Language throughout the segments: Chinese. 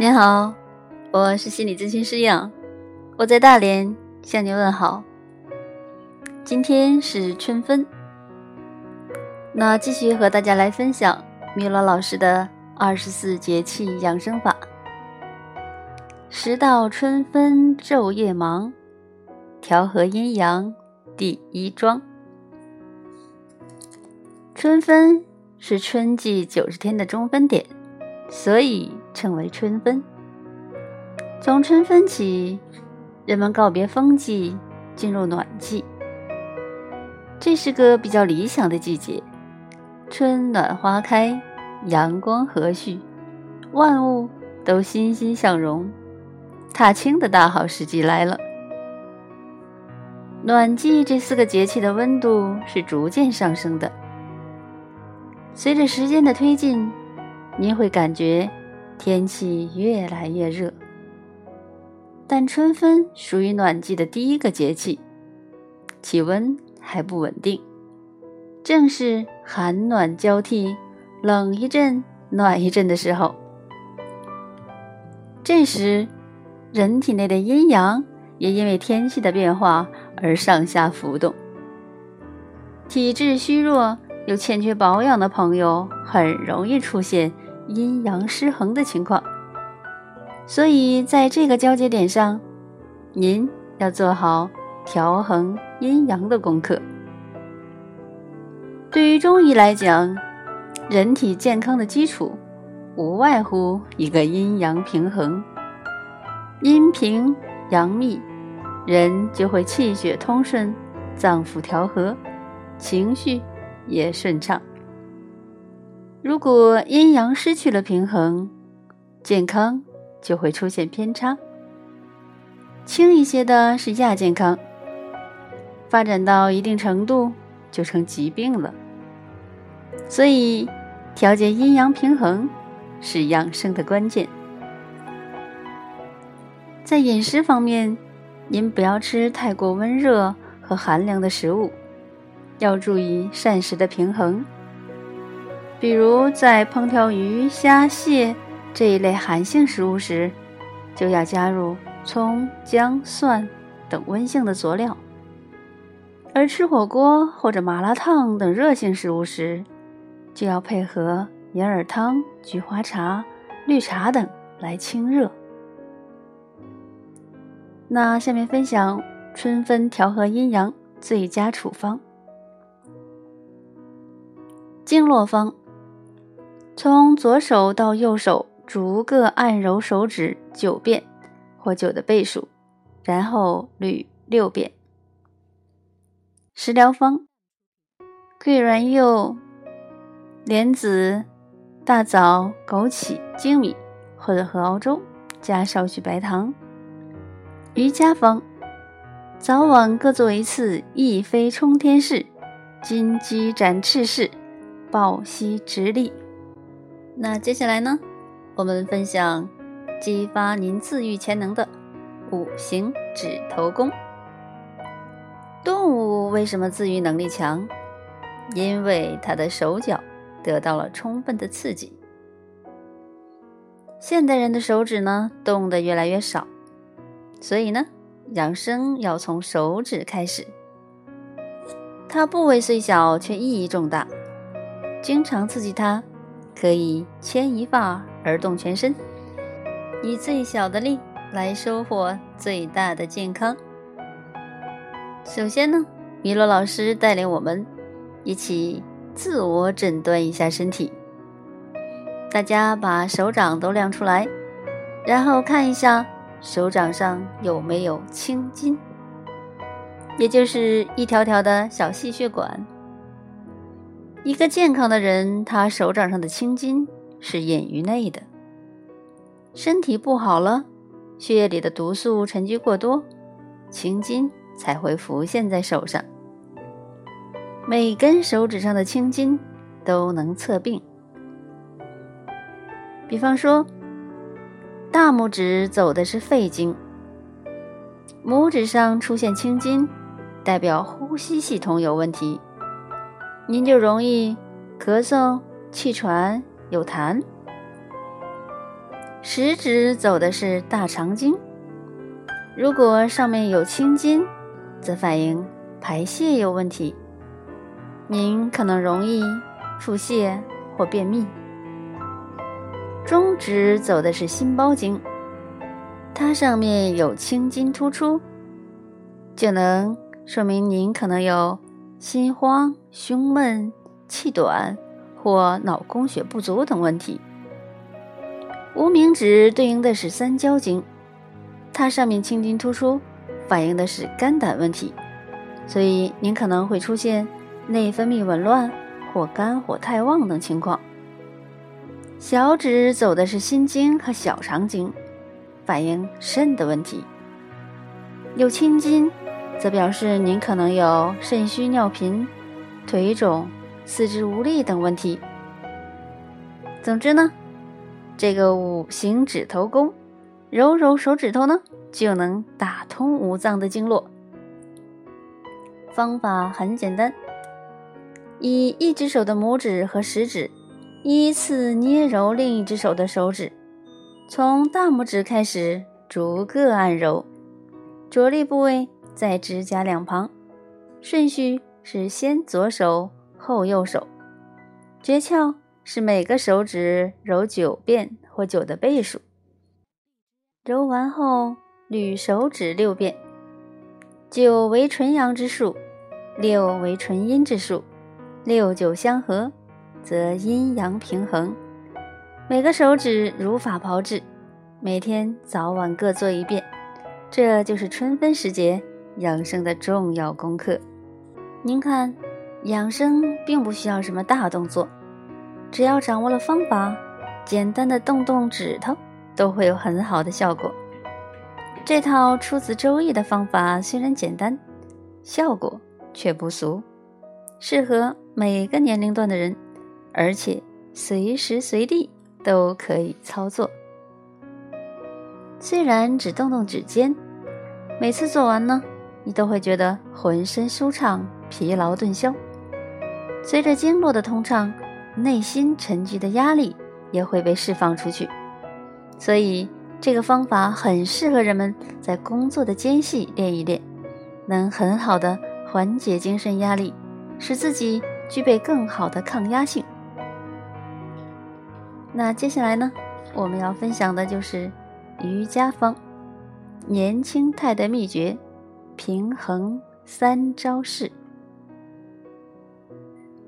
您好，我是心理咨询师杨，我在大连向您问好。今天是春分，那继续和大家来分享米罗老师的二十四节气养生法。时到春分昼夜忙，调和阴阳第一桩。春分是春季九十天的中分点，所以称为春分。从春分起，人们告别风季，进入暖季。这是个比较理想的季节，春暖花开，阳光和煦，万物都欣欣向荣。踏青的大好时机来了。暖季这四个节气的温度是逐渐上升的。随着时间的推进，您会感觉天气越来越热。但春分属于暖季的第一个节气，气温还不稳定，正是寒暖交替、冷一阵、暖一阵的时候。这时，人体内的阴阳也因为天气的变化而上下浮动。体质虚弱又欠缺保养的朋友，很容易出现阴阳失衡的情况。所以，在这个交接点上，您要做好调衡阴阳的功课。对于中医来讲，人体健康的基础无外乎一个阴阳平衡。阴平阳密，人就会气血通顺，脏腑调和，情绪也顺畅。如果阴阳失去了平衡，健康就会出现偏差。轻一些的是亚健康，发展到一定程度就成疾病了。所以，调节阴阳平衡是养生的关键。在饮食方面，您不要吃太过温热和寒凉的食物，要注意膳食的平衡。比如在烹调鱼虾蟹这一类寒性食物时，就要加入葱姜蒜等温性的佐料；而吃火锅或者麻辣烫等热性食物时，就要配合银耳汤、菊花茶、绿茶等来清热。那下面分享春分调和阴阳最佳处方：经络方，从左手到右手逐个按揉手指九遍或九的倍数，然后捋六遍。食疗方：桂圆柚、莲子、大枣、枸杞、粳米混合熬粥，加少许白糖。瑜伽方，早晚各做一次一飞冲天式、金鸡展翅式、抱膝直立。那接下来呢，我们分享激发您自愈潜能的五行指头功。动物为什么自愈能力强？因为它的手脚得到了充分的刺激。现代人的手指呢，动得越来越少。所以呢，养生要从手指开始。它部位虽小，却意义重大。经常刺激它，可以牵一发而动全身，以最小的力来收获最大的健康。首先呢，米洛老师带领我们一起自我诊断一下身体。大家把手掌都亮出来，然后看一下。手掌上有没有青筋？也就是一条条的小细血管。一个健康的人，他手掌上的青筋是隐于内的。身体不好了，血液里的毒素沉积过多，青筋才会浮现在手上。每根手指上的青筋都能测病。比方说。大拇指走的是肺经，拇指上出现青筋，代表呼吸系统有问题，您就容易咳嗽、气喘、有痰。食指走的是大肠经，如果上面有青筋，则反映排泄有问题，您可能容易腹泻或便秘。中指走的是心包经，它上面有青筋突出，就能说明您可能有心慌、胸闷、气短或脑供血不足等问题。无名指对应的是三焦经，它上面青筋突出，反映的是肝胆问题，所以您可能会出现内分泌紊乱或肝火太旺等情况。小指走的是心经和小肠经，反映肾的问题。有青筋，则表示您可能有肾虚、尿频、腿肿、四肢无力等问题。总之呢。这个五行指头功，揉揉手指头呢，就能打通五脏的经络。方法很简单，以一只手的拇指和食指依次捏揉另一只手的手指，从大拇指开始逐个按揉，着力部位在指甲两旁，顺序是先左手后右手，诀窍。是每个手指揉九遍或九的倍数，揉完后捋手指六遍。九为纯阳之数，六为纯阴之数，六九相合，则阴阳平衡。每个手指如法炮制，每天早晚各做一遍。这就是春分时节养生的重要功课。您看，养生并不需要什么大动作。只要掌握了方法，简单的动动指头都会有很好的效果。这套出自《周易》的方法虽然简单，效果却不俗，适合每个年龄段的人，而且随时随地都可以操作。虽然只动动指尖，每次做完呢，你都会觉得浑身舒畅，疲劳顿消。随着经络的通畅。内心沉积的压力也会被释放出去，所以这个方法很适合人们在工作的间隙练一练，能很好的缓解精神压力，使自己具备更好的抗压性。那接下来呢，我们要分享的就是瑜伽方年轻态的秘诀——平衡三招式。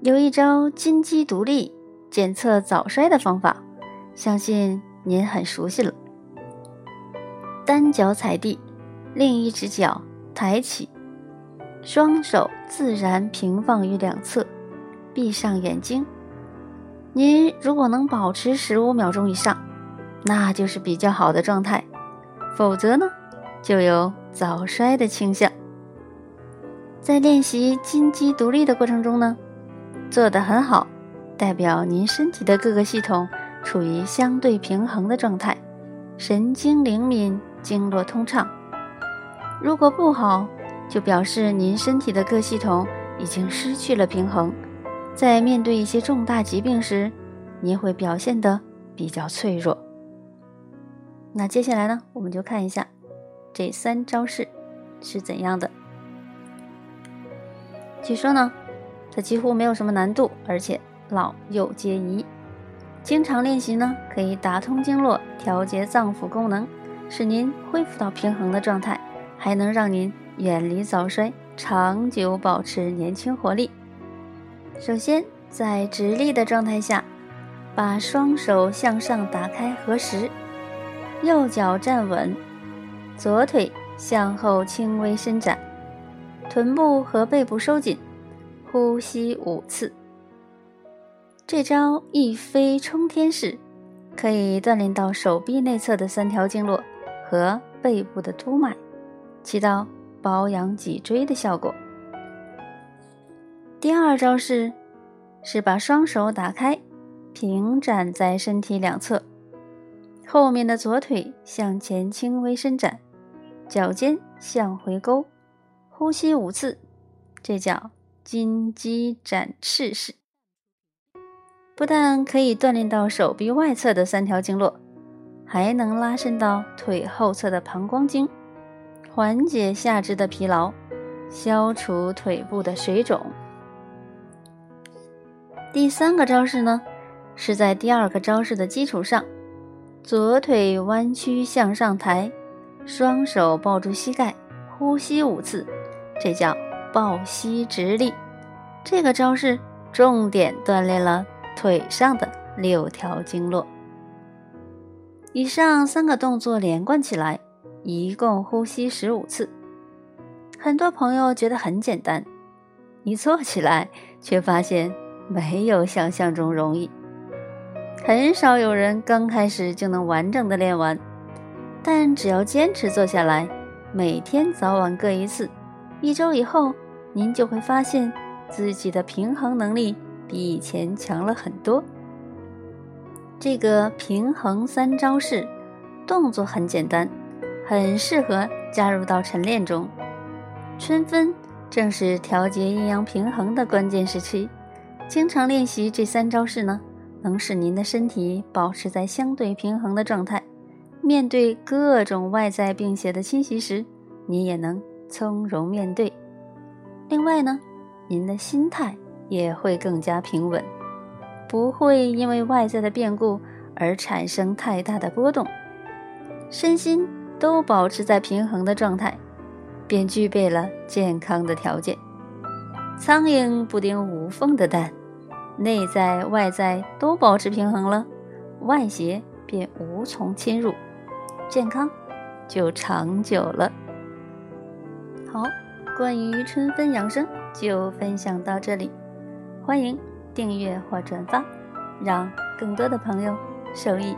有一招金鸡独立检测早衰的方法，相信您很熟悉了。单脚踩地，另一只脚抬起，双手自然平放于两侧，闭上眼睛。您如果能保持十五秒钟以上，那就是比较好的状态；否则呢，就有早衰的倾向。在练习金鸡独立的过程中呢。做得很好，代表您身体的各个系统处于相对平衡的状态，神经灵敏，经络通畅。如果不好，就表示您身体的各系统已经失去了平衡，在面对一些重大疾病时，您会表现得比较脆弱。那接下来呢，我们就看一下这三招式是怎样的。据说呢。它几乎没有什么难度，而且老幼皆宜。经常练习呢，可以打通经络，调节脏腑功能，使您恢复到平衡的状态，还能让您远离早衰，长久保持年轻活力。首先，在直立的状态下，把双手向上打开合十，右脚站稳，左腿向后轻微伸展，臀部和背部收紧。呼吸五次，这招一飞冲天式可以锻炼到手臂内侧的三条经络和背部的督脉，起到保养脊椎的效果。第二招式是把双手打开，平展在身体两侧，后面的左腿向前轻微伸展，脚尖向回勾，呼吸五次，这叫。金鸡展翅式，不但可以锻炼到手臂外侧的三条经络，还能拉伸到腿后侧的膀胱经，缓解下肢的疲劳，消除腿部的水肿。第三个招式呢，是在第二个招式的基础上，左腿弯曲向上抬，双手抱住膝盖，呼吸五次，这叫抱膝直立。这个招式重点锻炼了腿上的六条经络。以上三个动作连贯起来，一共呼吸十五次。很多朋友觉得很简单，一做起来却发现没有想象中容易。很少有人刚开始就能完整的练完，但只要坚持做下来，每天早晚各一次，一周以后，您就会发现。自己的平衡能力比以前强了很多。这个平衡三招式动作很简单，很适合加入到晨练中。春分正是调节阴阳平衡的关键时期，经常练习这三招式呢，能使您的身体保持在相对平衡的状态，面对各种外在病邪的侵袭时，你也能从容面对。另外呢。您的心态也会更加平稳，不会因为外在的变故而产生太大的波动，身心都保持在平衡的状态，便具备了健康的条件。苍蝇不叮无缝的蛋，内在外在都保持平衡了，外邪便无从侵入，健康就长久了。好。关于春分养生就分享到这里，欢迎订阅或转发，让更多的朋友受益。